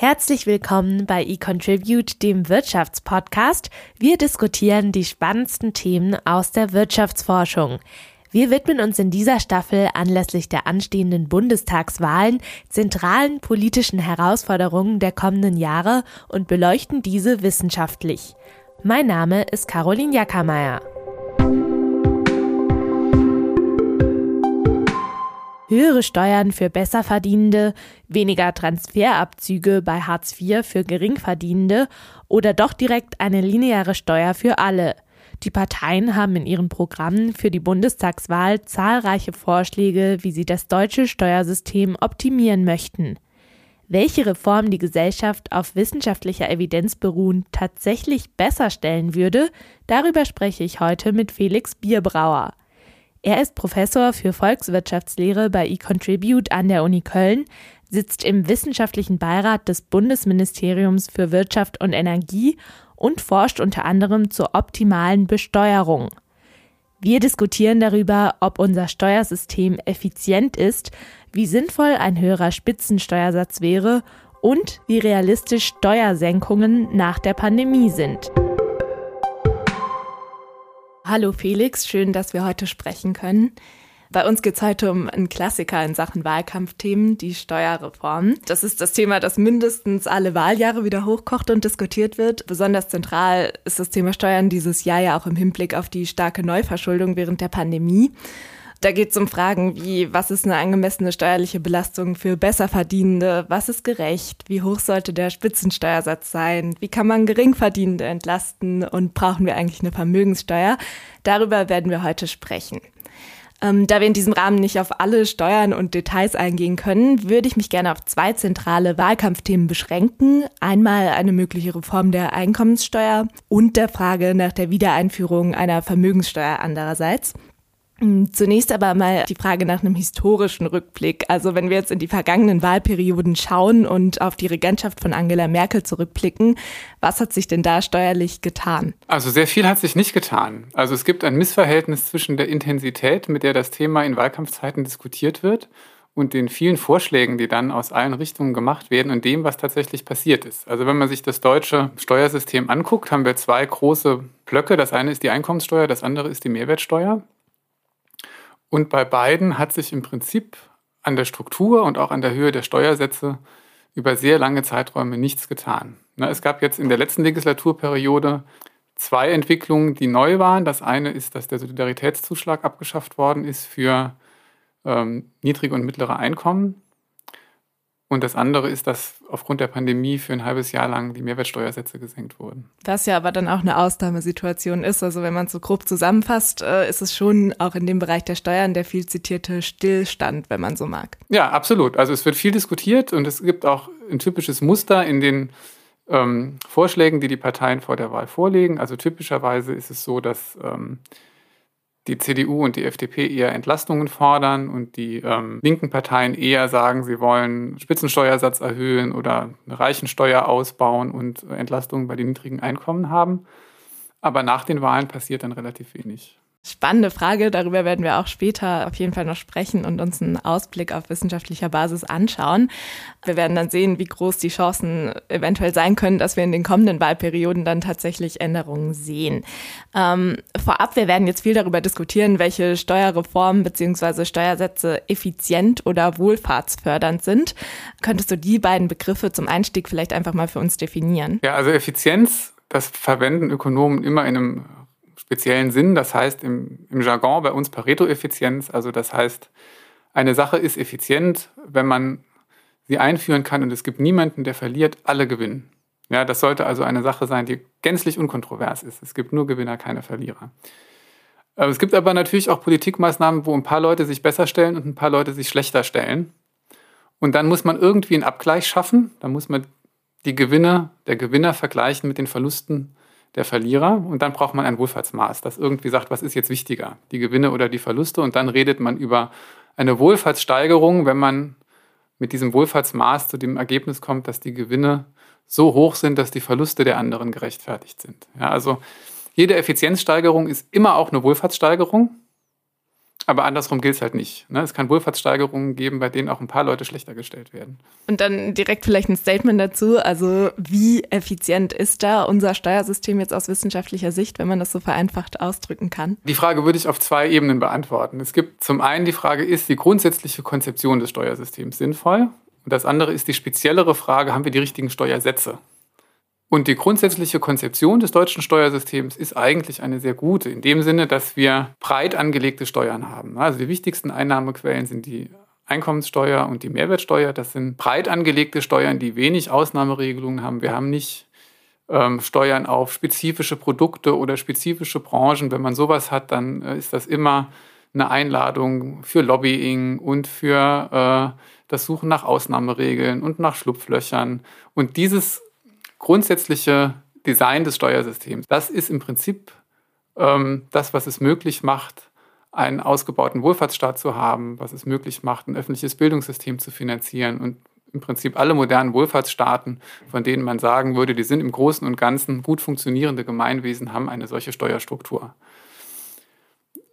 Herzlich willkommen bei eContribute, dem Wirtschaftspodcast. Wir diskutieren die spannendsten Themen aus der Wirtschaftsforschung. Wir widmen uns in dieser Staffel anlässlich der anstehenden Bundestagswahlen zentralen politischen Herausforderungen der kommenden Jahre und beleuchten diese wissenschaftlich. Mein Name ist Caroline Jackermeier. Höhere Steuern für Besserverdienende, weniger Transferabzüge bei Hartz IV für Geringverdienende oder doch direkt eine lineare Steuer für alle. Die Parteien haben in ihren Programmen für die Bundestagswahl zahlreiche Vorschläge, wie sie das deutsche Steuersystem optimieren möchten. Welche Reform die Gesellschaft auf wissenschaftlicher Evidenz beruhen tatsächlich besser stellen würde, darüber spreche ich heute mit Felix Bierbrauer. Er ist Professor für Volkswirtschaftslehre bei eContribute an der Uni Köln, sitzt im wissenschaftlichen Beirat des Bundesministeriums für Wirtschaft und Energie und forscht unter anderem zur optimalen Besteuerung. Wir diskutieren darüber, ob unser Steuersystem effizient ist, wie sinnvoll ein höherer Spitzensteuersatz wäre und wie realistisch Steuersenkungen nach der Pandemie sind. Hallo Felix, schön, dass wir heute sprechen können. Bei uns geht es heute um einen Klassiker in Sachen Wahlkampfthemen, die Steuerreform. Das ist das Thema, das mindestens alle Wahljahre wieder hochkocht und diskutiert wird. Besonders zentral ist das Thema Steuern dieses Jahr ja auch im Hinblick auf die starke Neuverschuldung während der Pandemie. Da geht es um Fragen wie, was ist eine angemessene steuerliche Belastung für Besserverdienende? Was ist gerecht? Wie hoch sollte der Spitzensteuersatz sein? Wie kann man Geringverdienende entlasten? Und brauchen wir eigentlich eine Vermögenssteuer? Darüber werden wir heute sprechen. Ähm, da wir in diesem Rahmen nicht auf alle Steuern und Details eingehen können, würde ich mich gerne auf zwei zentrale Wahlkampfthemen beschränken. Einmal eine mögliche Reform der Einkommenssteuer und der Frage nach der Wiedereinführung einer Vermögenssteuer andererseits. Hm, zunächst aber mal die Frage nach einem historischen Rückblick. Also wenn wir jetzt in die vergangenen Wahlperioden schauen und auf die Regentschaft von Angela Merkel zurückblicken, was hat sich denn da steuerlich getan? Also sehr viel hat sich nicht getan. Also es gibt ein Missverhältnis zwischen der Intensität, mit der das Thema in Wahlkampfzeiten diskutiert wird, und den vielen Vorschlägen, die dann aus allen Richtungen gemacht werden und dem, was tatsächlich passiert ist. Also wenn man sich das deutsche Steuersystem anguckt, haben wir zwei große Blöcke. Das eine ist die Einkommenssteuer, das andere ist die Mehrwertsteuer. Und bei beiden hat sich im Prinzip an der Struktur und auch an der Höhe der Steuersätze über sehr lange Zeiträume nichts getan. Es gab jetzt in der letzten Legislaturperiode zwei Entwicklungen, die neu waren. Das eine ist, dass der Solidaritätszuschlag abgeschafft worden ist für ähm, niedrige und mittlere Einkommen. Und das andere ist, dass aufgrund der Pandemie für ein halbes Jahr lang die Mehrwertsteuersätze gesenkt wurden. Was ja aber dann auch eine Ausnahmesituation ist. Also wenn man es so grob zusammenfasst, äh, ist es schon auch in dem Bereich der Steuern der viel zitierte Stillstand, wenn man so mag. Ja, absolut. Also es wird viel diskutiert und es gibt auch ein typisches Muster in den ähm, Vorschlägen, die die Parteien vor der Wahl vorlegen. Also typischerweise ist es so, dass ähm, die CDU und die FDP eher Entlastungen fordern und die ähm, linken Parteien eher sagen, sie wollen Spitzensteuersatz erhöhen oder eine Reichensteuer ausbauen und Entlastungen bei den niedrigen Einkommen haben. Aber nach den Wahlen passiert dann relativ wenig. Spannende Frage, darüber werden wir auch später auf jeden Fall noch sprechen und uns einen Ausblick auf wissenschaftlicher Basis anschauen. Wir werden dann sehen, wie groß die Chancen eventuell sein können, dass wir in den kommenden Wahlperioden dann tatsächlich Änderungen sehen. Ähm, vorab, wir werden jetzt viel darüber diskutieren, welche Steuerreformen bzw. Steuersätze effizient oder wohlfahrtsfördernd sind. Könntest du die beiden Begriffe zum Einstieg vielleicht einfach mal für uns definieren? Ja, also Effizienz, das verwenden Ökonomen immer in einem speziellen Sinn. Das heißt im, im Jargon bei uns Pareto-Effizienz. Also das heißt, eine Sache ist effizient, wenn man sie einführen kann und es gibt niemanden, der verliert, alle gewinnen. Ja, das sollte also eine Sache sein, die gänzlich unkontrovers ist. Es gibt nur Gewinner, keine Verlierer. Es gibt aber natürlich auch Politikmaßnahmen, wo ein paar Leute sich besser stellen und ein paar Leute sich schlechter stellen. Und dann muss man irgendwie einen Abgleich schaffen. Da muss man die Gewinne der Gewinner vergleichen mit den Verlusten der Verlierer. Und dann braucht man ein Wohlfahrtsmaß, das irgendwie sagt, was ist jetzt wichtiger, die Gewinne oder die Verluste. Und dann redet man über eine Wohlfahrtssteigerung, wenn man mit diesem Wohlfahrtsmaß zu dem Ergebnis kommt, dass die Gewinne so hoch sind, dass die Verluste der anderen gerechtfertigt sind. Ja, also jede Effizienzsteigerung ist immer auch eine Wohlfahrtssteigerung, Aber andersrum gilt es halt nicht. Ne? Es kann Wohlfahrtssteigerungen geben, bei denen auch ein paar Leute schlechter gestellt werden. Und dann direkt vielleicht ein Statement dazu. Also wie effizient ist da unser Steuersystem jetzt aus wissenschaftlicher Sicht, wenn man das so vereinfacht ausdrücken kann? Die Frage würde ich auf zwei Ebenen beantworten. Es gibt zum einen die Frage, ist die grundsätzliche Konzeption des Steuersystems sinnvoll? Und das andere ist die speziellere Frage, haben wir die richtigen Steuersätze? Und die grundsätzliche Konzeption des deutschen Steuersystems ist eigentlich eine sehr gute, in dem Sinne, dass wir breit angelegte Steuern haben. Also die wichtigsten Einnahmequellen sind die Einkommenssteuer und die Mehrwertsteuer. Das sind breit angelegte Steuern, die wenig Ausnahmeregelungen haben. Wir haben nicht ähm, Steuern auf spezifische Produkte oder spezifische Branchen. Wenn man sowas hat, dann äh, ist das immer eine Einladung für Lobbying und für äh, das Suchen nach Ausnahmeregeln und nach Schlupflöchern. Und dieses grundsätzliche Design des Steuersystems, das ist im Prinzip ähm, das, was es möglich macht, einen ausgebauten Wohlfahrtsstaat zu haben, was es möglich macht, ein öffentliches Bildungssystem zu finanzieren und im Prinzip alle modernen Wohlfahrtsstaaten, von denen man sagen würde, die sind im Großen und Ganzen gut funktionierende Gemeinwesen, haben eine solche Steuerstruktur.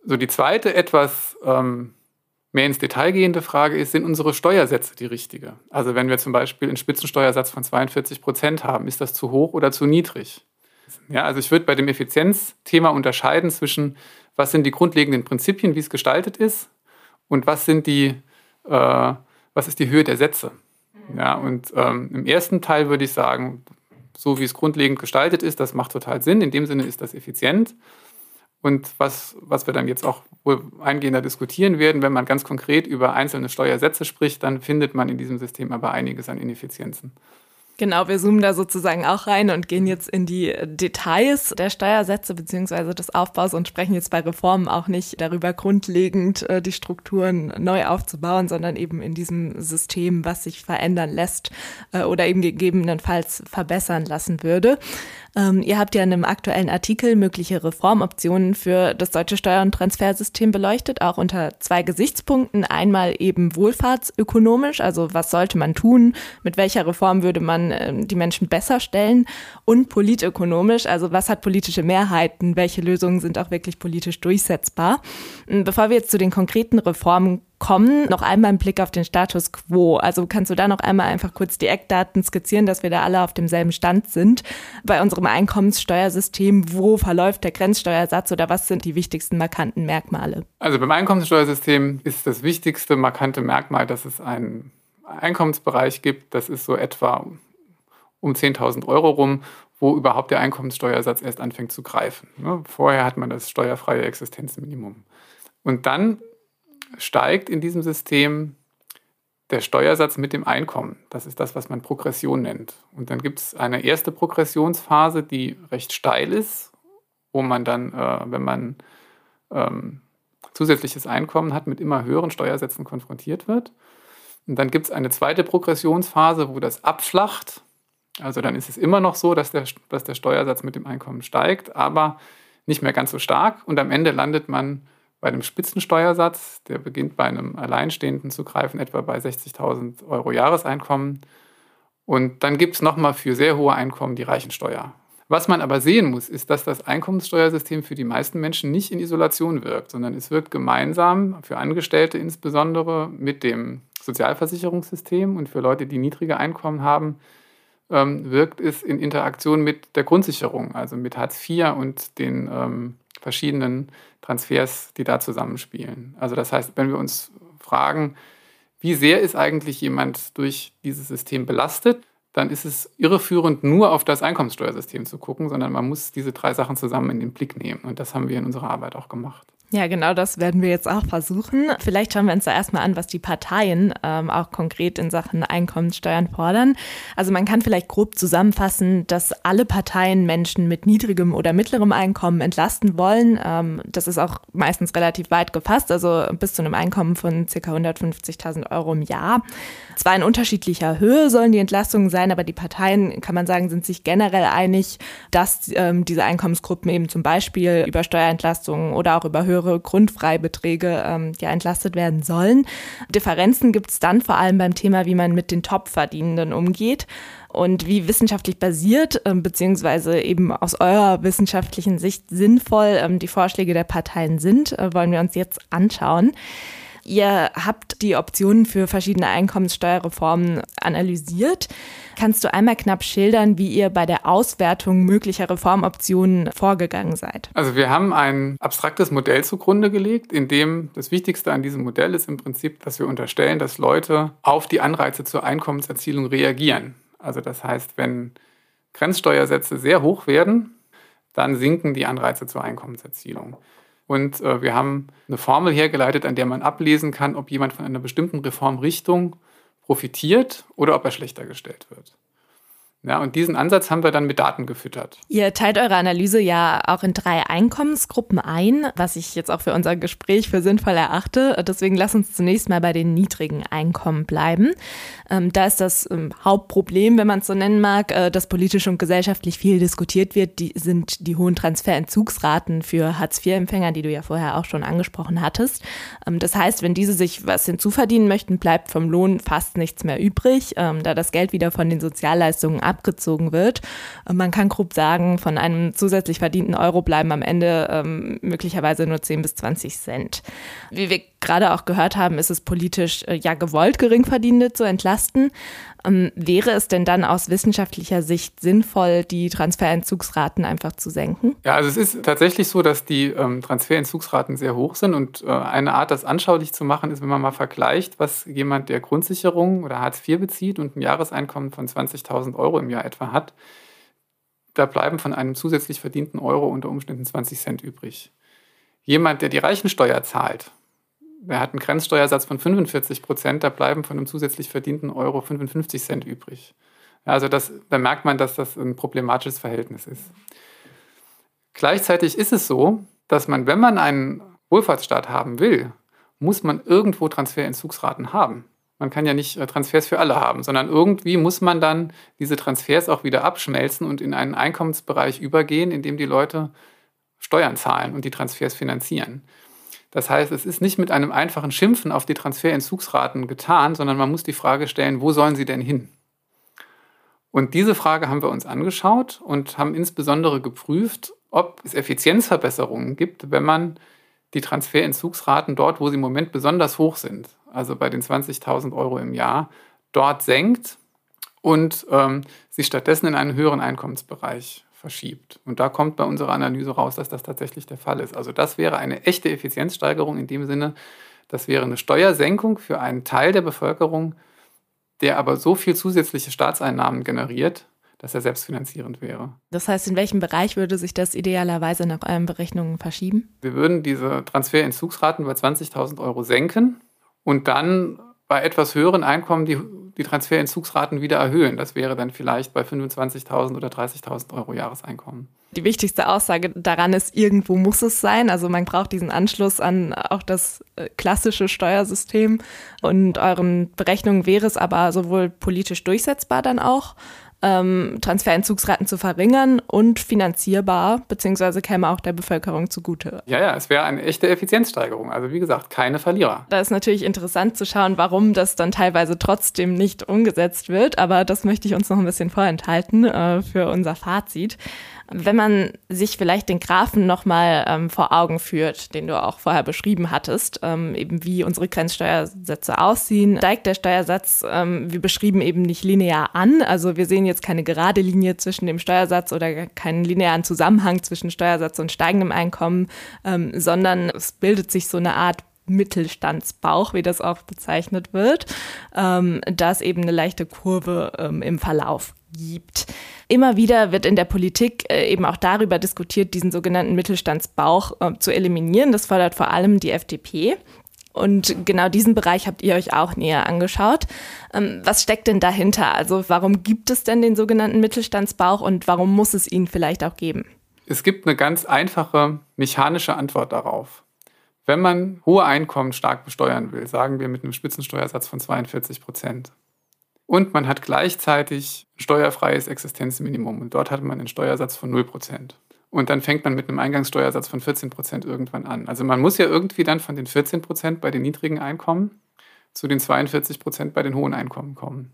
So die zweite etwas ähm, mehr ins Detail gehende Frage ist, sind unsere Steuersätze die richtige? Also wenn wir zum Beispiel einen Spitzensteuersatz von 42 Prozent haben, ist das zu hoch oder zu niedrig? Ja, also ich würde bei dem Effizienzthema unterscheiden zwischen, was sind die grundlegenden Prinzipien, wie es gestaltet ist, und was sind die, äh, was ist die Höhe der Sätze? Ja, und ähm, im ersten Teil würde ich sagen, so wie es grundlegend gestaltet ist, das macht total Sinn. In dem Sinne ist das effizient. Und was, was wir dann jetzt auch wohl eingehender diskutieren werden, wenn man ganz konkret über einzelne Steuersätze spricht, dann findet man in diesem System aber einiges an Ineffizienzen. Genau, wir zoomen da sozusagen auch rein und gehen jetzt in die Details der Steuersätze beziehungsweise des Aufbaus und sprechen jetzt bei Reformen auch nicht darüber, grundlegend äh, die Strukturen neu aufzubauen, sondern eben in diesem System, was sich verändern lässt äh, oder eben gegebenenfalls verbessern lassen würde. Ähm, ihr habt ja in einem aktuellen Artikel mögliche Reformoptionen für das deutsche Steuer- und Transfersystem beleuchtet, auch unter zwei Gesichtspunkten. Einmal eben wohlfahrtsökonomisch, also was sollte man tun, mit welcher Reform würde man äh, die Menschen besser stellen und politökonomisch, also was hat politische Mehrheiten, welche Lösungen sind auch wirklich politisch durchsetzbar. Bevor wir jetzt zu den konkreten Reformen kommen. Noch einmal ein Blick auf den Status quo. Also kannst du da noch einmal einfach kurz die Eckdaten skizzieren, dass wir da alle auf demselben Stand sind. Bei unserem Einkommenssteuersystem, wo verläuft der Grenzsteuersatz oder was sind die wichtigsten markanten Merkmale? Also beim Einkommenssteuersystem ist das wichtigste markante Merkmal, dass es einen Einkommensbereich gibt. Das ist so etwa um 10.000 Euro rum, wo überhaupt der Einkommenssteuersatz erst anfängt zu greifen. Ne? Vorher hat man das steuerfreie Existenzminimum. Und dann steigt in diesem System der Steuersatz mit dem Einkommen. Das ist das, was man Progression nennt. Und dann gibt es eine erste Progressionsphase, die recht steil ist, wo man dann, äh, wenn man ähm, zusätzliches Einkommen hat, mit immer höheren Steuersätzen konfrontiert wird. Und dann gibt es eine zweite Progressionsphase, wo das abflacht. Also dann ist es immer noch so, dass der, dass der Steuersatz mit dem Einkommen steigt, aber nicht mehr ganz so stark. Und am Ende landet man bei einem Spitzensteuersatz, der beginnt bei einem Alleinstehenden zu greifen, etwa bei 60.000 Euro Jahreseinkommen. Und dann gibt es nochmal für sehr hohe Einkommen die Reichensteuer. Was man aber sehen muss, ist, dass das Einkommenssteuersystem für die meisten Menschen nicht in Isolation wirkt, sondern es wirkt gemeinsam, für Angestellte insbesondere, mit dem Sozialversicherungssystem und für Leute, die niedrige Einkommen haben, ähm, wirkt es in Interaktion mit der Grundsicherung, also mit Hartz IV und den ähm, verschiedenen Transfers, die da zusammenspielen. Also das heißt, wenn wir uns fragen, wie sehr ist eigentlich jemand durch dieses System belastet, dann ist es irreführend, nur auf das Einkommenssteuersystem zu gucken, sondern man muss diese drei Sachen zusammen in den Blick nehmen. Und das haben wir in unserer Arbeit auch gemacht. Ja, genau das werden wir jetzt auch versuchen. Vielleicht schauen wir uns da erstmal an, was die Parteien ähm, auch konkret in Sachen Einkommenssteuern fordern. Also man kann vielleicht grob zusammenfassen, dass alle Parteien Menschen mit niedrigem oder mittlerem Einkommen entlasten wollen. Ähm, das ist auch meistens relativ weit gefasst, also bis zu einem Einkommen von ca. 150.000 Euro im Jahr. Zwar in unterschiedlicher Höhe sollen die Entlastungen sein, aber die Parteien, kann man sagen, sind sich generell einig, dass ähm, diese Einkommensgruppen eben zum Beispiel über Steuerentlastungen oder auch über höhere Grundfreibeträge ähm, ja entlastet werden sollen. Differenzen gibt es dann vor allem beim Thema, wie man mit den Topverdienenden umgeht. und wie wissenschaftlich basiert, ähm, beziehungsweise eben aus eurer wissenschaftlichen Sicht sinnvoll ähm, die Vorschläge der Parteien sind, äh, wollen wir uns jetzt anschauen. Ihr habt die Optionen für verschiedene Einkommenssteuerreformen analysiert. Kannst du einmal knapp schildern, wie ihr bei der Auswertung möglicher Reformoptionen vorgegangen seid? Also wir haben ein abstraktes Modell zugrunde gelegt, in dem das Wichtigste an diesem Modell ist im Prinzip, dass wir unterstellen, dass Leute auf die Anreize zur Einkommenserzielung reagieren. Also das heißt, wenn Grenzsteuersätze sehr hoch werden, dann sinken die Anreize zur Einkommenserzielung. Und äh, wir haben eine Formel hergeleitet, an der man ablesen kann, ob jemand von einer bestimmten Reformrichtung profitiert oder ob er schlechter gestellt wird. Ja, und diesen Ansatz haben wir dann mit Daten gefüttert. Ihr teilt eure Analyse ja auch in drei Einkommensgruppen ein, was ich jetzt auch für unser Gespräch für sinnvoll erachte. Deswegen lass uns zunächst mal bei den niedrigen Einkommen bleiben. Ähm, da ist das ähm, Hauptproblem, wenn man es so nennen mag, äh, dass politisch und gesellschaftlich viel diskutiert wird, die sind die hohen Transferentzugsraten für Hartz-IV-Empfänger, die du ja vorher auch schon angesprochen hattest. Ähm, das heißt, wenn diese sich was hinzuverdienen möchten, bleibt vom Lohn fast nichts mehr übrig, ähm, da das Geld wieder von den Sozialleistungen ab abgezogen wird. Man kann grob sagen, von einem zusätzlich verdienten Euro bleiben am Ende ähm, möglicherweise nur 10 bis 20 Cent. Wie wir gerade auch gehört haben, ist es politisch äh, ja gewollt, Geringverdienende zu entlasten. Ähm, wäre es denn dann aus wissenschaftlicher Sicht sinnvoll, die Transferentzugsraten einfach zu senken? Ja, also es ist tatsächlich so, dass die ähm, Transferentzugsraten sehr hoch sind und äh, eine Art, das anschaulich zu machen, ist, wenn man mal vergleicht, was jemand, der Grundsicherung oder Hartz IV bezieht und ein Jahreseinkommen von 20.000 Euro im Jahr etwa hat, da bleiben von einem zusätzlich verdienten Euro unter Umständen 20 Cent übrig. Jemand, der die Reichensteuer zahlt, er hat einen Grenzsteuersatz von 45 Prozent, da bleiben von einem zusätzlich verdienten Euro 55 Cent übrig. Also das, da merkt man, dass das ein problematisches Verhältnis ist. Gleichzeitig ist es so, dass man, wenn man einen Wohlfahrtsstaat haben will, muss man irgendwo Transferentzugsraten haben. Man kann ja nicht äh, Transfers für alle haben, sondern irgendwie muss man dann diese Transfers auch wieder abschmelzen und in einen Einkommensbereich übergehen, in dem die Leute Steuern zahlen und die Transfers finanzieren. Das heißt, es ist nicht mit einem einfachen Schimpfen auf die Transferentzugsraten getan, sondern man muss die Frage stellen, wo sollen sie denn hin? Und diese Frage haben wir uns angeschaut und haben insbesondere geprüft, ob es Effizienzverbesserungen gibt, wenn man die Transferentzugsraten dort, wo sie im Moment besonders hoch sind, also bei den 20.000 Euro im Jahr, dort senkt und ähm, sie stattdessen in einen höheren Einkommensbereich verschiebt. Und da kommt bei unserer Analyse raus, dass das tatsächlich der Fall ist. Also das wäre eine echte Effizienzsteigerung in dem Sinne, das wäre eine Steuersenkung für einen Teil der Bevölkerung, der aber so viel zusätzliche Staatseinnahmen generiert, dass er selbstfinanzierend wäre. Das heißt, in welchem Bereich würde sich das idealerweise nach euren Berechnungen verschieben? Wir würden diese Transferentzugsraten bei 20.000 Euro senken und dann bei etwas höheren Einkommen die die Transferentzugsraten wieder erhöhen. Das wäre dann vielleicht bei 25.000 oder 30.000 Euro Jahreseinkommen. Die wichtigste Aussage daran ist, irgendwo muss es sein. Also man braucht diesen Anschluss an auch das äh, klassische Steuersystem. Und euren Berechnungen wäre es aber sowohl politisch durchsetzbar dann auch, ähm, Transferentzugsraten zu verringern und finanzierbar, beziehungsweise käme auch der Bevölkerung zugute. Ja, ja, es wäre eine echte Effizienzsteigerung. Also wie gesagt, keine Verlierer. Da ist natürlich interessant zu schauen, warum das dann teilweise trotzdem nicht umgesetzt wird, aber das möchte ich uns noch ein bisschen vorenthalten äh, für unser Fazit. Wenn man sich vielleicht den Graphen nochmal ähm, vor Augen führt, den du auch vorher beschrieben hattest, ähm, eben wie unsere Grenzsteuersätze aussehen, steigt der Steuersatz, ähm, wie beschrieben, eben nicht linear an. Also wir sehen jetzt keine gerade Linie zwischen dem Steuersatz oder keinen linearen Zusammenhang zwischen Steuersatz und steigendem Einkommen, ähm, sondern es bildet sich so eine Art Mittelstandsbauch, wie das auch bezeichnet wird, ähm, da es eben eine leichte Kurve ähm, im Verlauf gibt. Immer wieder wird in der Politik äh, eben auch darüber diskutiert, diesen sogenannten Mittelstandsbauch äh, zu eliminieren. Das fordert vor allem die FDP. Und genau diesen Bereich habt ihr euch auch näher angeschaut. Ähm, was steckt denn dahinter? Also warum gibt es denn den sogenannten Mittelstandsbauch und warum muss es ihn vielleicht auch geben? Es gibt eine ganz einfache mechanische Antwort darauf. Wenn man hohe Einkommen stark besteuern will, sagen wir mit einem Spitzensteuersatz von 42 Prozent, und man hat gleichzeitig steuerfreies Existenzminimum und dort hat man einen Steuersatz von 0 Prozent. Und dann fängt man mit einem Eingangssteuersatz von 14 Prozent irgendwann an. Also man muss ja irgendwie dann von den 14 Prozent bei den niedrigen Einkommen zu den 42 Prozent bei den hohen Einkommen kommen.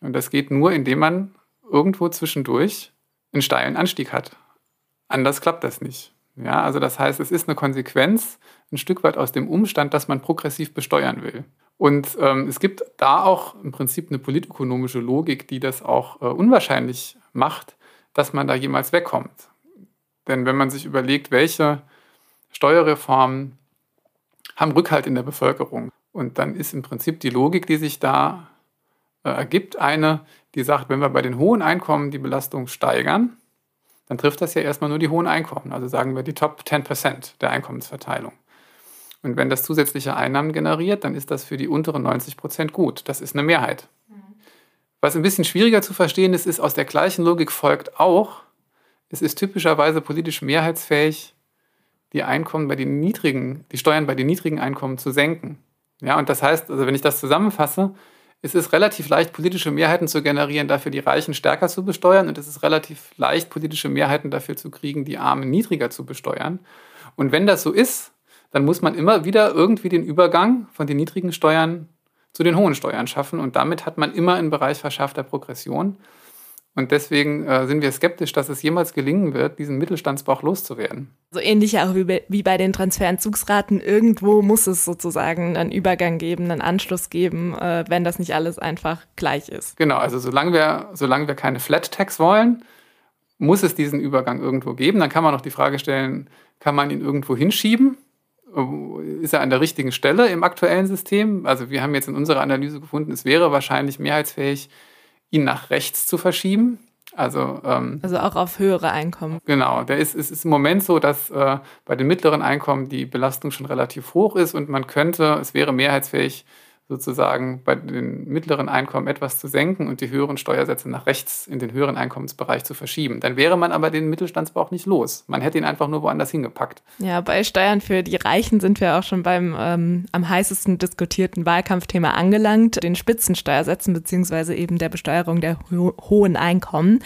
Und das geht nur, indem man irgendwo zwischendurch einen steilen Anstieg hat. Anders klappt das nicht. Ja, also das heißt, es ist eine Konsequenz ein Stück weit aus dem Umstand, dass man progressiv besteuern will. Und ähm, es gibt da auch im Prinzip eine politökonomische Logik, die das auch äh, unwahrscheinlich macht, dass man da jemals wegkommt. Denn wenn man sich überlegt, welche Steuerreformen haben Rückhalt in der Bevölkerung, und dann ist im Prinzip die Logik, die sich da äh, ergibt, eine, die sagt, wenn wir bei den hohen Einkommen die Belastung steigern, dann trifft das ja erstmal nur die hohen Einkommen, also sagen wir die Top 10% der Einkommensverteilung. Und wenn das zusätzliche Einnahmen generiert, dann ist das für die unteren 90% gut. Das ist eine Mehrheit. Was ein bisschen schwieriger zu verstehen ist, ist, aus der gleichen Logik folgt auch, es ist typischerweise politisch mehrheitsfähig, die Einkommen bei den niedrigen, die Steuern bei den niedrigen Einkommen zu senken. Ja, und das heißt, also wenn ich das zusammenfasse, es ist relativ leicht, politische Mehrheiten zu generieren, dafür die Reichen stärker zu besteuern. Und es ist relativ leicht, politische Mehrheiten dafür zu kriegen, die Armen niedriger zu besteuern. Und wenn das so ist, dann muss man immer wieder irgendwie den Übergang von den niedrigen Steuern zu den hohen Steuern schaffen. Und damit hat man immer einen Bereich verschärfter Progression. Und deswegen äh, sind wir skeptisch, dass es jemals gelingen wird, diesen Mittelstandsbauch loszuwerden. So ähnlich auch wie bei, wie bei den Transferentzugsraten. Irgendwo muss es sozusagen einen Übergang geben, einen Anschluss geben, äh, wenn das nicht alles einfach gleich ist. Genau, also solange wir, solange wir keine Flat Tax wollen, muss es diesen Übergang irgendwo geben. Dann kann man noch die Frage stellen, kann man ihn irgendwo hinschieben? Ist er an der richtigen Stelle im aktuellen System? Also wir haben jetzt in unserer Analyse gefunden, es wäre wahrscheinlich mehrheitsfähig, ihn nach rechts zu verschieben. Also, ähm, also auch auf höhere Einkommen. Genau, der ist, es ist im Moment so, dass äh, bei den mittleren Einkommen die Belastung schon relativ hoch ist und man könnte, es wäre mehrheitsfähig, sozusagen bei den mittleren Einkommen etwas zu senken und die höheren Steuersätze nach rechts in den höheren Einkommensbereich zu verschieben. Dann wäre man aber den Mittelstandsbauch nicht los. Man hätte ihn einfach nur woanders hingepackt. Ja, bei Steuern für die Reichen sind wir auch schon beim ähm, am heißesten diskutierten Wahlkampfthema angelangt, den Spitzensteuersätzen beziehungsweise eben der Besteuerung der ho hohen Einkommen.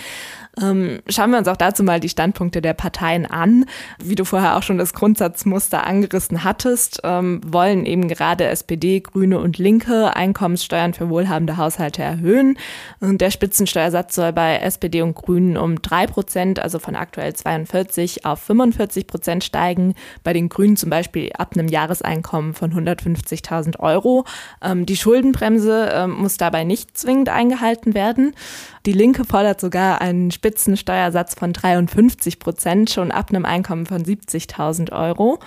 Ähm, schauen wir uns auch dazu mal die Standpunkte der Parteien an. Wie du vorher auch schon das Grundsatzmuster angerissen hattest, ähm, wollen eben gerade SPD, Grüne und Linke Einkommenssteuern für wohlhabende Haushalte erhöhen. Und der Spitzensteuersatz soll bei SPD und Grünen um drei Prozent, also von aktuell 42 auf 45 Prozent steigen. Bei den Grünen zum Beispiel ab einem Jahreseinkommen von 150.000 Euro. Ähm, die Schuldenbremse muss dabei nicht zwingend eingehalten werden. Die Linke fordert sogar einen Spitzensteuersatz von 53 Prozent schon ab einem Einkommen von 70.000 Euro.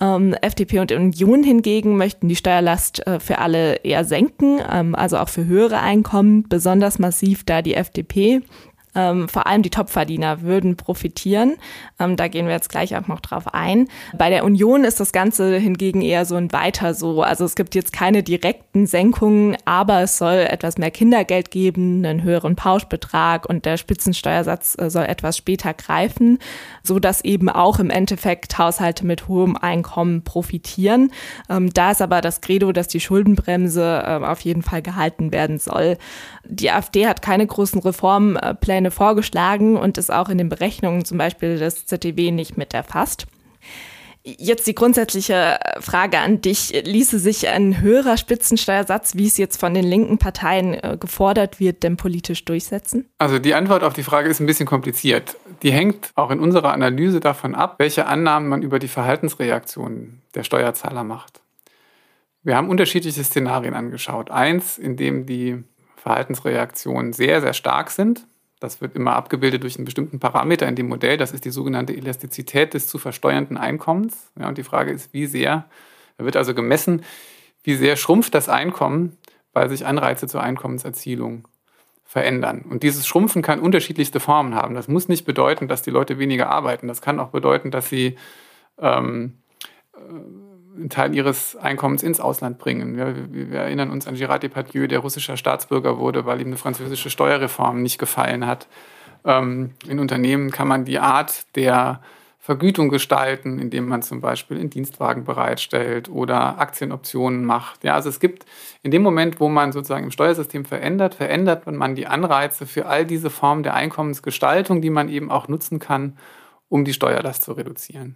Ähm, FDP und Union hingegen möchten die Steuerlast äh, für alle eher senken, ähm, also auch für höhere Einkommen, besonders massiv, da die FDP ähm, vor allem die Topverdiener würden profitieren. Ähm, da gehen wir jetzt gleich auch noch drauf ein. Bei der Union ist das Ganze hingegen eher so ein Weiter so. Also es gibt jetzt keine direkten Senkungen, aber es soll etwas mehr Kindergeld geben, einen höheren Pauschbetrag und der Spitzensteuersatz äh, soll etwas später greifen, so dass eben auch im Endeffekt Haushalte mit hohem Einkommen profitieren. Ähm, da ist aber das Credo, dass die Schuldenbremse äh, auf jeden Fall gehalten werden soll. Die AfD hat keine großen Reformpläne Pläne vorgeschlagen und ist auch in den Berechnungen zum Beispiel des ZDW nicht mit erfasst. Jetzt die grundsätzliche Frage an dich. Ließe sich ein höherer Spitzensteuersatz, wie es jetzt von den linken Parteien äh, gefordert wird, denn politisch durchsetzen? Also die Antwort auf die Frage ist ein bisschen kompliziert. Die hängt auch in unserer Analyse davon ab, welche Annahmen man über die Verhaltensreaktionen der Steuerzahler macht. Wir haben unterschiedliche Szenarien angeschaut. Eins, in dem die Verhaltensreaktionen sehr, sehr stark sind. Das wird immer abgebildet durch einen bestimmten Parameter in dem Modell. Das ist die sogenannte Elastizität des zu versteuernden Einkommens. Ja, und die Frage ist, wie sehr, da wird also gemessen, wie sehr schrumpft das Einkommen, weil sich Anreize zur Einkommenserzielung verändern. Und dieses Schrumpfen kann unterschiedlichste Formen haben. Das muss nicht bedeuten, dass die Leute weniger arbeiten. Das kann auch bedeuten, dass sie ähm, äh, einen Teil ihres Einkommens ins Ausland bringen. Wir, wir, erinnern uns an Gérard Depardieu, der russischer Staatsbürger wurde, weil ihm eine französische Steuerreform nicht gefallen hat. Ähm, in Unternehmen kann man die Art der Vergütung gestalten, indem man zum Beispiel einen Dienstwagen bereitstellt oder Aktienoptionen macht. Ja, also es gibt in dem Moment, wo man sozusagen im Steuersystem verändert, verändert man die Anreize für all diese Formen der Einkommensgestaltung, die man eben auch nutzen kann, um die Steuerlast zu reduzieren.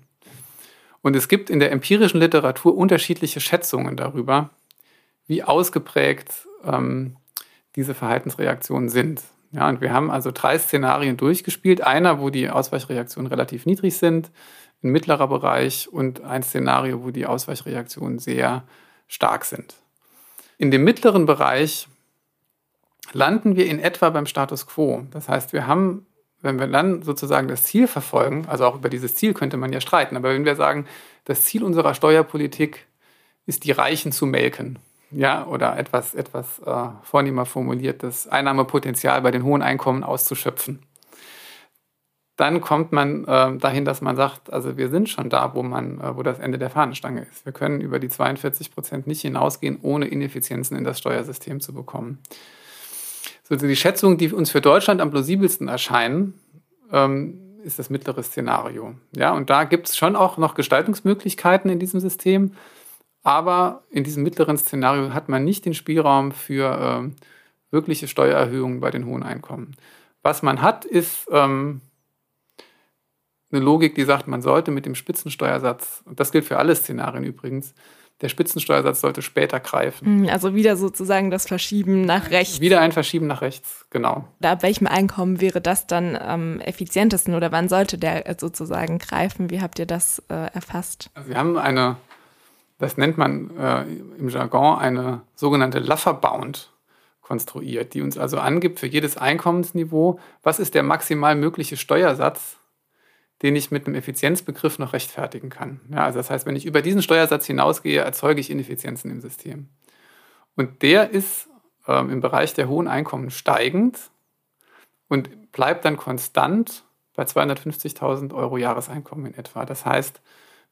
Und es gibt in der empirischen Literatur unterschiedliche Schätzungen darüber, wie ausgeprägt ähm, diese Verhaltensreaktionen sind. Ja, und wir haben also drei Szenarien durchgespielt. Einer, wo die Ausweichreaktionen relativ niedrig sind, ein mittlerer Bereich und ein Szenario, wo die Ausweichreaktionen sehr stark sind. In dem mittleren Bereich landen wir in etwa beim Status quo. Das heißt, wir haben, wenn wir dann sozusagen das Ziel verfolgen, also auch über dieses Ziel könnte man ja streiten, aber wenn wir sagen, das Ziel unserer Steuerpolitik ist, die Reichen zu melken, ja, oder etwas, etwas äh, vornehmer formuliert, das Einnahmepotenzial bei den hohen Einkommen auszuschöpfen. Dann kommt man äh, dahin, dass man sagt, also wir sind schon da, wo man, äh, wo das Ende der Fahnenstange ist. Wir können über die 42 Prozent nicht hinausgehen, ohne Ineffizienzen in das Steuersystem zu bekommen. So, die Schätzungen, die uns für Deutschland am plausibelsten erscheinen, ähm, ist das mittlere Szenario. Ja, und da gibt es schon auch noch Gestaltungsmöglichkeiten in diesem System. Aber in diesem mittleren Szenario hat man nicht den Spielraum für äh, wirkliche Steuererhöhungen bei den hohen Einkommen. Was man hat, ist ähm, eine Logik, die sagt, man sollte mit dem Spitzensteuersatz, und das gilt für alle Szenarien übrigens, der Spitzensteuersatz sollte später greifen. Hm, also wieder sozusagen das Verschieben nach rechts. Wieder ein Verschieben nach rechts, genau. Ab welchem Einkommen wäre das dann am effizientesten oder wann sollte der sozusagen greifen? Wie habt ihr das äh, erfasst? Also wir haben eine das nennt man äh, im Jargon eine sogenannte Laffer-Bound konstruiert, die uns also angibt für jedes Einkommensniveau, was ist der maximal mögliche Steuersatz, den ich mit einem Effizienzbegriff noch rechtfertigen kann. Ja, also das heißt, wenn ich über diesen Steuersatz hinausgehe, erzeuge ich Ineffizienzen im System. Und der ist ähm, im Bereich der hohen Einkommen steigend und bleibt dann konstant bei 250.000 Euro Jahreseinkommen in etwa. Das heißt,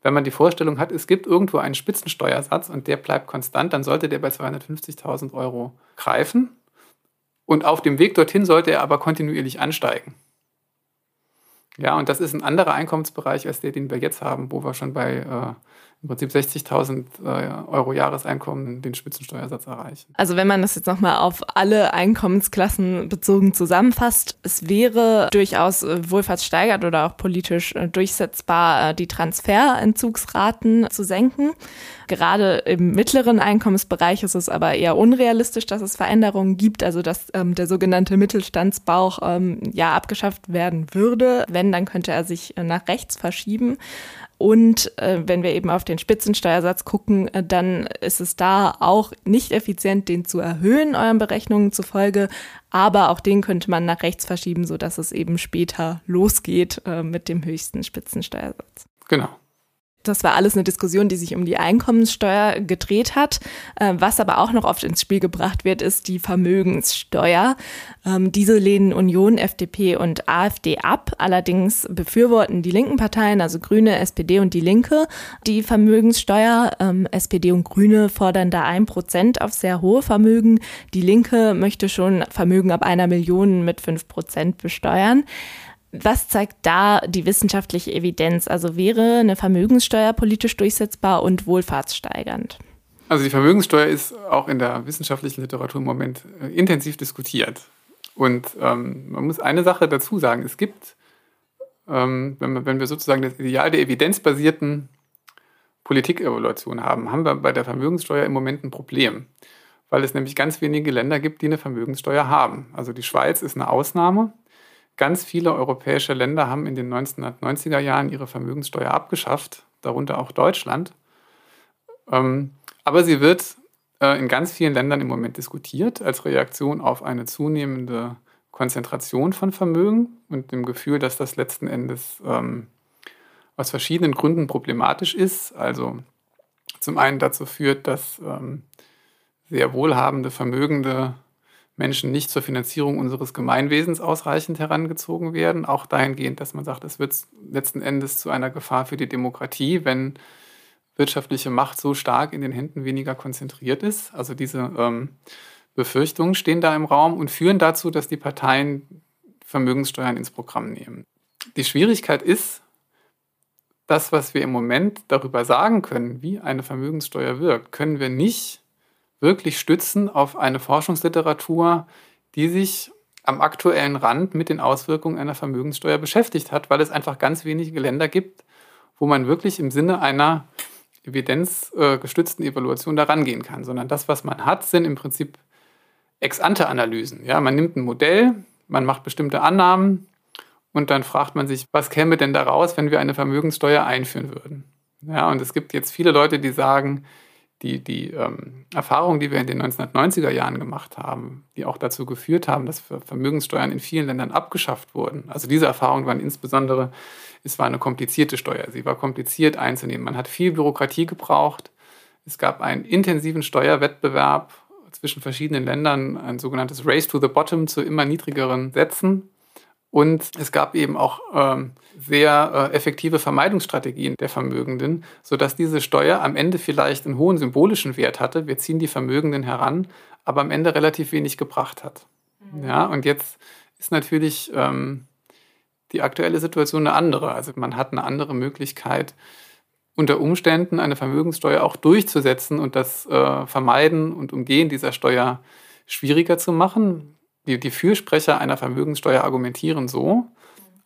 wenn man die Vorstellung hat, es gibt irgendwo einen Spitzensteuersatz und der bleibt konstant, dann sollte der bei 250.000 Euro greifen. Und auf dem Weg dorthin sollte er aber kontinuierlich ansteigen. Ja, und das ist ein anderer Einkommensbereich als der, den wir jetzt haben, wo wir schon bei äh, im Prinzip 60.000 äh, Euro Jahreseinkommen den Spitzensteuersatz erreichen. Also wenn man das jetzt nochmal auf alle Einkommensklassen bezogen zusammenfasst, es wäre durchaus äh, wohlfahrtssteigert oder auch politisch äh, durchsetzbar, die Transferentzugsraten zu senken. Gerade im mittleren Einkommensbereich ist es aber eher unrealistisch, dass es Veränderungen gibt, also dass ähm, der sogenannte Mittelstandsbauch ähm, ja abgeschafft werden würde. Wenn, dann könnte er sich nach rechts verschieben. Und äh, wenn wir eben auf den Spitzensteuersatz gucken, äh, dann ist es da auch nicht effizient, den zu erhöhen, euren Berechnungen zufolge. Aber auch den könnte man nach rechts verschieben, sodass es eben später losgeht äh, mit dem höchsten Spitzensteuersatz. Genau. Das war alles eine Diskussion, die sich um die Einkommenssteuer gedreht hat. Äh, was aber auch noch oft ins Spiel gebracht wird, ist die Vermögenssteuer. Ähm, diese lehnen Union, FDP und AfD ab. Allerdings befürworten die linken Parteien, also Grüne, SPD und die Linke, die Vermögenssteuer. Ähm, SPD und Grüne fordern da ein Prozent auf sehr hohe Vermögen. Die Linke möchte schon Vermögen ab einer Million mit fünf Prozent besteuern. Was zeigt da die wissenschaftliche Evidenz? Also wäre eine Vermögenssteuer politisch durchsetzbar und wohlfahrtssteigernd? Also die Vermögenssteuer ist auch in der wissenschaftlichen Literatur im Moment äh, intensiv diskutiert. Und ähm, man muss eine Sache dazu sagen. Es gibt, ähm, wenn, wir, wenn wir sozusagen das Ideal der evidenzbasierten Politikevaluation haben, haben wir bei der Vermögenssteuer im Moment ein Problem. Weil es nämlich ganz wenige Länder gibt, die eine Vermögenssteuer haben. Also die Schweiz ist eine Ausnahme. Ganz viele europäische Länder haben in den 1990er Jahren ihre Vermögenssteuer abgeschafft, darunter auch Deutschland. Ähm, aber sie wird äh, in ganz vielen Ländern im Moment diskutiert als Reaktion auf eine zunehmende Konzentration von Vermögen und dem Gefühl, dass das letzten Endes ähm, aus verschiedenen Gründen problematisch ist. Also zum einen dazu führt, dass ähm, sehr wohlhabende, vermögende Menschen nicht zur Finanzierung unseres Gemeinwesens ausreichend herangezogen werden. Auch dahingehend, dass man sagt, es wird letzten Endes zu einer Gefahr für die Demokratie, wenn wirtschaftliche Macht so stark in den Händen weniger konzentriert ist. Also diese ähm, Befürchtungen stehen da im Raum und führen dazu, dass die Parteien Vermögenssteuern ins Programm nehmen. Die Schwierigkeit ist, das, was wir im Moment darüber sagen können, wie eine Vermögenssteuer wirkt, können wir nicht wirklich stützen auf eine Forschungsliteratur, die sich am aktuellen Rand mit den Auswirkungen einer Vermögenssteuer beschäftigt hat, weil es einfach ganz wenige Länder gibt, wo man wirklich im Sinne einer evidenzgestützten Evaluation daran gehen kann, sondern das, was man hat, sind im Prinzip Ex-ante-Analysen. Ja, man nimmt ein Modell, man macht bestimmte Annahmen und dann fragt man sich, was käme denn daraus, wenn wir eine Vermögenssteuer einführen würden? Ja, und es gibt jetzt viele Leute, die sagen, die, die ähm, Erfahrungen, die wir in den 1990er Jahren gemacht haben, die auch dazu geführt haben, dass Vermögenssteuern in vielen Ländern abgeschafft wurden. Also diese Erfahrungen waren insbesondere, es war eine komplizierte Steuer. Sie war kompliziert einzunehmen. Man hat viel Bürokratie gebraucht. Es gab einen intensiven Steuerwettbewerb zwischen verschiedenen Ländern, ein sogenanntes Race to the Bottom zu immer niedrigeren Sätzen. Und es gab eben auch ähm, sehr äh, effektive Vermeidungsstrategien der Vermögenden, sodass diese Steuer am Ende vielleicht einen hohen symbolischen Wert hatte. Wir ziehen die Vermögenden heran, aber am Ende relativ wenig gebracht hat. Mhm. Ja, und jetzt ist natürlich ähm, die aktuelle Situation eine andere. Also man hat eine andere Möglichkeit, unter Umständen eine Vermögenssteuer auch durchzusetzen und das äh, Vermeiden und Umgehen dieser Steuer schwieriger zu machen die, die Fürsprecher einer Vermögenssteuer argumentieren so.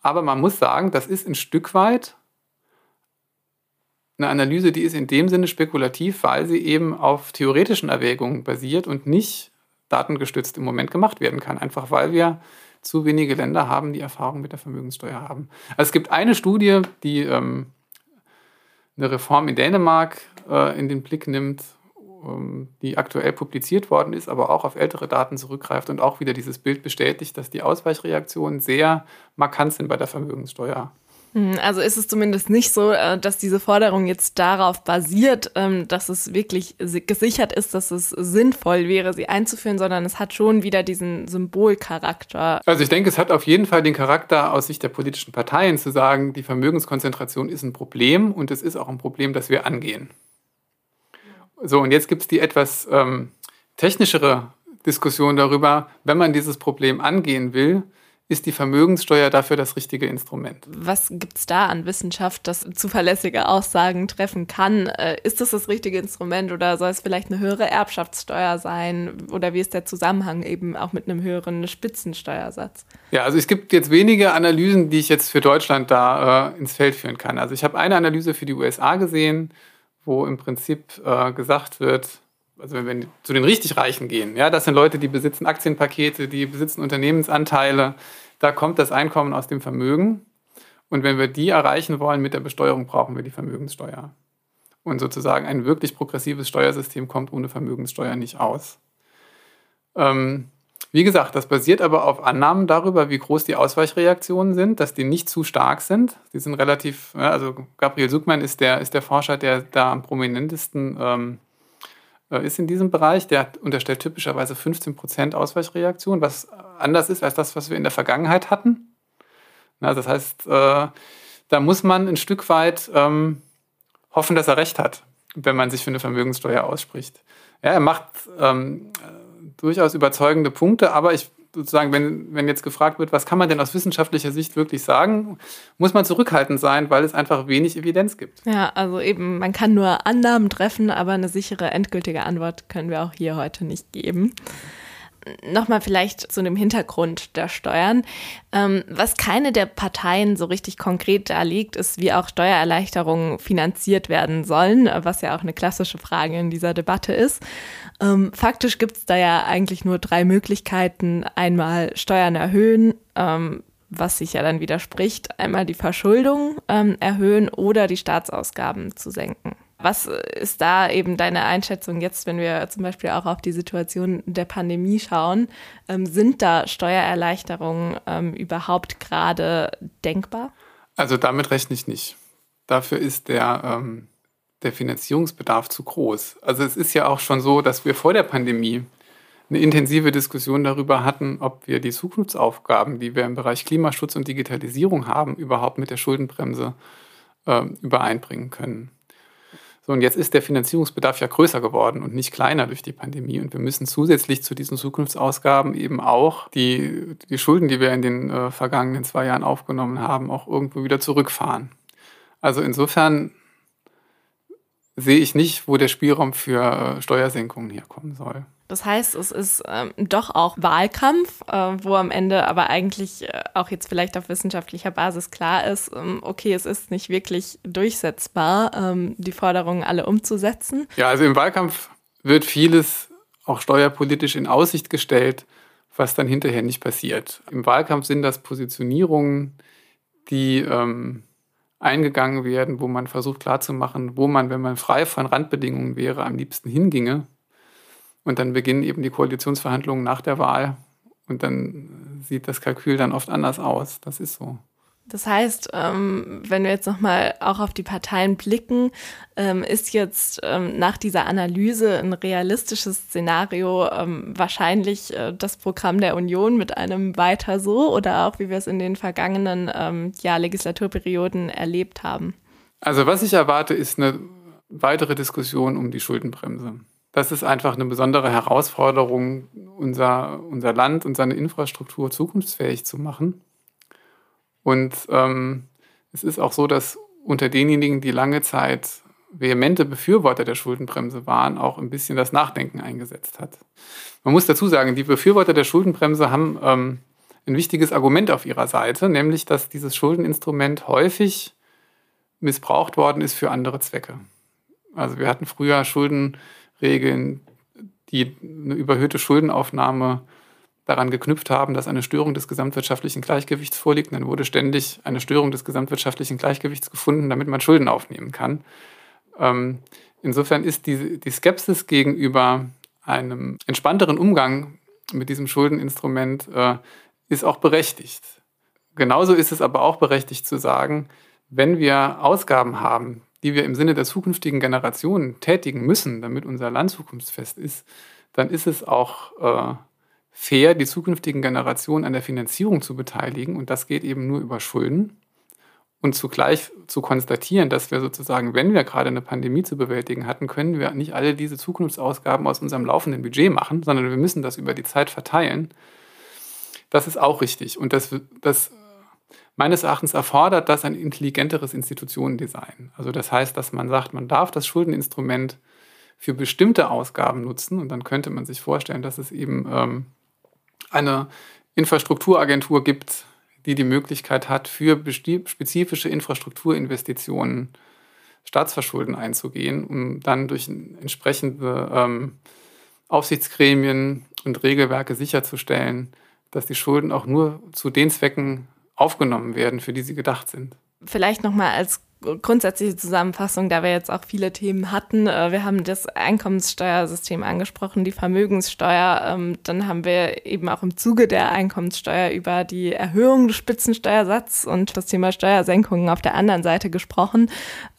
Aber man muss sagen, das ist ein Stück weit eine Analyse, die ist in dem Sinne spekulativ, weil sie eben auf theoretischen Erwägungen basiert und nicht datengestützt im Moment gemacht werden kann. Einfach weil wir zu wenige Länder haben, die Erfahrung mit der Vermögenssteuer haben. Also es gibt eine Studie, die ähm, eine Reform in Dänemark äh, in den Blick nimmt die aktuell publiziert worden ist, aber auch auf ältere Daten zurückgreift und auch wieder dieses Bild bestätigt, dass die Ausweichreaktionen sehr markant sind bei der Vermögenssteuer. Hm, also ist es zumindest nicht so, äh, dass diese Forderung jetzt darauf basiert, ähm, dass es wirklich gesichert ist, dass es sinnvoll wäre, sie einzuführen, sondern es hat schon wieder diesen Symbolcharakter. Also ich denke, es hat auf jeden Fall den Charakter aus Sicht der politischen Parteien zu sagen, die Vermögenskonzentration ist ein Problem und es ist auch ein Problem, das wir angehen. So, und jetzt gibt es die etwas ähm, technischere Diskussion darüber, wenn man dieses Problem angehen will, ist die Vermögenssteuer dafür das richtige Instrument. Was gibt es da an Wissenschaft, das zuverlässige Aussagen treffen kann? Äh, ist das das richtige Instrument oder soll es vielleicht eine höhere Erbschaftssteuer sein? Oder wie ist der Zusammenhang eben auch mit einem höheren Spitzensteuersatz? Ja, also es gibt jetzt wenige Analysen, die ich jetzt für Deutschland da äh, ins Feld führen kann. Also ich habe eine Analyse für die USA gesehen, wo im Prinzip äh, gesagt wird, also wenn wir zu den richtig Reichen gehen, ja, das sind Leute, die besitzen Aktienpakete, die besitzen Unternehmensanteile, da kommt das Einkommen aus dem Vermögen. Und wenn wir die erreichen wollen mit der Besteuerung, brauchen wir die Vermögenssteuer. Und sozusagen ein wirklich progressives Steuersystem kommt ohne Vermögenssteuer nicht aus. Ähm, wie gesagt, das basiert aber auf Annahmen darüber, wie groß die Ausweichreaktionen sind, dass die nicht zu stark sind. Die sind relativ, also Gabriel Suckmann ist der, ist der Forscher, der da am prominentesten ähm, äh, ist in diesem Bereich. Der unterstellt typischerweise 15% Ausweichreaktion, was anders ist als das, was wir in der Vergangenheit hatten. Na, das heißt, äh, da muss man ein Stück weit ähm, hoffen, dass er recht hat, wenn man sich für eine Vermögenssteuer ausspricht. Ja, er macht ähm, durchaus überzeugende Punkte, aber ich sozusagen, wenn, wenn jetzt gefragt wird, was kann man denn aus wissenschaftlicher Sicht wirklich sagen, muss man zurückhaltend sein, weil es einfach wenig Evidenz gibt. Ja, also eben, man kann nur Annahmen treffen, aber eine sichere, endgültige Antwort können wir auch hier heute nicht geben nochmal vielleicht zu dem Hintergrund der Steuern. Ähm, was keine der Parteien so richtig konkret darlegt, ist, wie auch Steuererleichterungen finanziert werden sollen, was ja auch eine klassische Frage in dieser Debatte ist. Ähm, faktisch gibt es da ja eigentlich nur drei Möglichkeiten. Einmal Steuern erhöhen, ähm, was sich ja dann widerspricht, einmal die Verschuldung ähm, erhöhen oder die Staatsausgaben zu senken. Was ist da eben deine Einschätzung jetzt, wenn wir zum Beispiel auch auf die Situation der Pandemie schauen? Ähm, sind da Steuererleichterungen ähm, überhaupt gerade denkbar? Also damit rechne ich nicht. Dafür ist der, ähm, der Finanzierungsbedarf zu groß. Also es ist ja auch schon so, dass wir vor der Pandemie eine intensive Diskussion darüber hatten, ob wir die Zukunftsaufgaben, die wir im Bereich Klimaschutz und Digitalisierung haben, überhaupt mit der Schuldenbremse äh, übereinbringen können. So, und jetzt ist der Finanzierungsbedarf ja größer geworden und nicht kleiner durch die Pandemie. Und wir müssen zusätzlich zu diesen Zukunftsausgaben eben auch die, die Schulden, die wir in den äh, vergangenen zwei Jahren aufgenommen haben, auch irgendwo wieder zurückfahren. Also insofern sehe ich nicht, wo der Spielraum für äh, Steuersenkungen herkommen soll. Das heißt, es ist ähm, doch auch Wahlkampf, äh, wo am Ende aber eigentlich äh, auch jetzt vielleicht auf wissenschaftlicher Basis klar ist, ähm, okay, es ist nicht wirklich durchsetzbar, ähm, die Forderungen alle umzusetzen. Ja, also im Wahlkampf wird vieles auch steuerpolitisch in Aussicht gestellt, was dann hinterher nicht passiert. Im Wahlkampf sind das Positionierungen, die ähm, eingegangen werden, wo man versucht klarzumachen, wo man, wenn man frei von Randbedingungen wäre, am liebsten hinginge. Und dann beginnen eben die Koalitionsverhandlungen nach der Wahl. Und dann sieht das Kalkül dann oft anders aus. Das ist so. Das heißt, ähm, wenn wir jetzt nochmal auch auf die Parteien blicken, ähm, ist jetzt ähm, nach dieser Analyse ein realistisches Szenario wahrscheinlich äh, das Programm der Union mit einem weiter so oder auch wie wir es in den vergangenen ja, Legislaturperioden erlebt haben? Also was ich erwarte, ist eine weitere Diskussion um die Schuldenbremse. Das ist einfach eine besondere Herausforderung, unser, unser Land und seine Infrastruktur zukunftsfähig zu machen. Und ähm, es ist auch so, dass unter denjenigen, die lange Zeit vehemente Befürworter der Schuldenbremse waren, auch ein bisschen das Nachdenken eingesetzt hat. Man muss dazu sagen, die Befürworter der Schuldenbremse haben ähm, ein wichtiges Argument auf ihrer Seite, nämlich dass dieses Schuldeninstrument häufig missbraucht worden ist für andere Zwecke. Also wir hatten früher Schuldenregeln, die eine überhöhte Schuldenaufnahme daran geknüpft haben, dass eine Störung des gesamtwirtschaftlichen Gleichgewichts vorliegt. Und dann wurde ständig eine Störung des gesamtwirtschaftlichen Gleichgewichts gefunden, damit man Schulden aufnehmen kann. Ähm, insofern ist die, die Skepsis gegenüber einem entspannteren Umgang mit diesem Schuldeninstrument äh, ist auch berechtigt. Genauso ist es aber auch berechtigt zu sagen, wenn wir Ausgaben haben, die wir im Sinne der zukünftigen Generationen tätigen müssen, damit unser Land zukunftsfest ist, dann ist es auch äh, fair, die zukünftigen Generationen an der Finanzierung zu beteiligen. Und das geht eben nur über Schulden. Und zugleich zu konstatieren, dass wir sozusagen, wenn wir gerade eine Pandemie zu bewältigen hatten, können wir nicht alle diese Zukunftsausgaben aus unserem laufenden Budget machen, sondern wir müssen das über die Zeit verteilen. Das ist auch richtig. Und das, das meines Erachtens erfordert das ein intelligenteres Institutionendesign. Also das heißt, dass man sagt, man darf das Schuldeninstrument für bestimmte Ausgaben nutzen. Und dann könnte man sich vorstellen, dass es eben ähm, eine Infrastrukturagentur gibt, die die Möglichkeit hat, für spezifische Infrastrukturinvestitionen Staatsverschulden einzugehen, um dann durch entsprechende ähm, Aufsichtsgremien und Regelwerke sicherzustellen, dass die Schulden auch nur zu den Zwecken aufgenommen werden, für die sie gedacht sind. Vielleicht nochmal als grundsätzliche Zusammenfassung, da wir jetzt auch viele Themen hatten. Äh, wir haben das Einkommenssteuersystem angesprochen, die Vermögenssteuer. Ähm, dann haben wir eben auch im Zuge der Einkommenssteuer über die Erhöhung des Spitzensteuersatzes und das Thema Steuersenkungen auf der anderen Seite gesprochen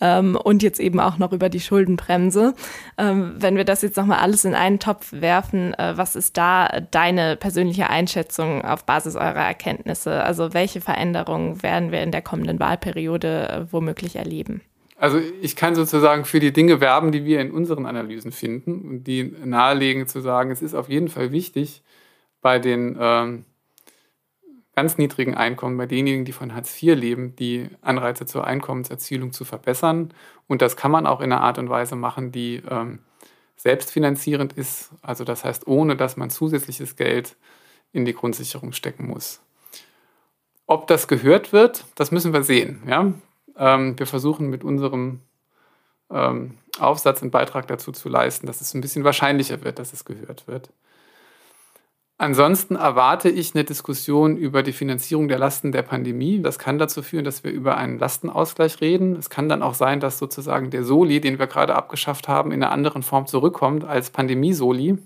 ähm, und jetzt eben auch noch über die Schuldenbremse. Ähm, wenn wir das jetzt nochmal alles in einen Topf werfen, äh, was ist da deine persönliche Einschätzung auf Basis eurer Erkenntnisse? Also welche Veränderungen werden wir in der kommenden Wahlperiode äh, womöglich wirklich erleben? Also ich kann sozusagen für die Dinge werben, die wir in unseren Analysen finden und die nahelegen zu sagen, es ist auf jeden Fall wichtig, bei den ähm, ganz niedrigen Einkommen, bei denjenigen, die von Hartz IV leben, die Anreize zur Einkommenserzielung zu verbessern. Und das kann man auch in einer Art und Weise machen, die ähm, selbstfinanzierend ist. Also das heißt, ohne dass man zusätzliches Geld in die Grundsicherung stecken muss. Ob das gehört wird, das müssen wir sehen. Ja? Ähm, wir versuchen mit unserem ähm, Aufsatz einen Beitrag dazu zu leisten, dass es ein bisschen wahrscheinlicher wird, dass es gehört wird. Ansonsten erwarte ich eine Diskussion über die Finanzierung der Lasten der Pandemie. Das kann dazu führen, dass wir über einen Lastenausgleich reden. Es kann dann auch sein, dass sozusagen der Soli, den wir gerade abgeschafft haben, in einer anderen Form zurückkommt als Pandemie-Soli.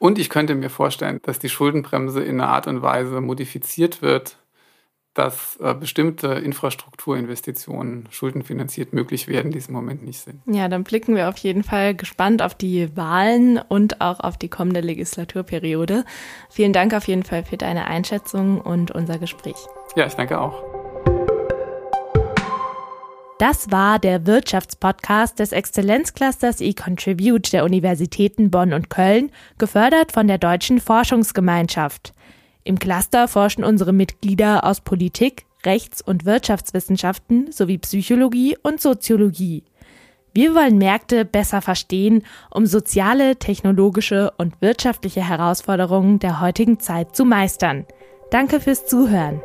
Und ich könnte mir vorstellen, dass die Schuldenbremse in einer Art und Weise modifiziert wird, dass äh, bestimmte Infrastrukturinvestitionen schuldenfinanziert möglich werden, die es im Moment nicht sind. Ja, dann blicken wir auf jeden Fall gespannt auf die Wahlen und auch auf die kommende Legislaturperiode. Vielen Dank auf jeden Fall für deine Einschätzung und unser Gespräch. Ja, ich danke auch. Das war der Wirtschaftspodcast des Exzellenzclusters eContribute der Universitäten Bonn und Köln, gefördert von der Deutschen Forschungsgemeinschaft. Im Cluster forschen unsere Mitglieder aus Politik, Rechts- und Wirtschaftswissenschaften sowie Psychologie und Soziologie. Wir wollen Märkte besser verstehen, um soziale, technologische und wirtschaftliche Herausforderungen der heutigen Zeit zu meistern. Danke fürs Zuhören.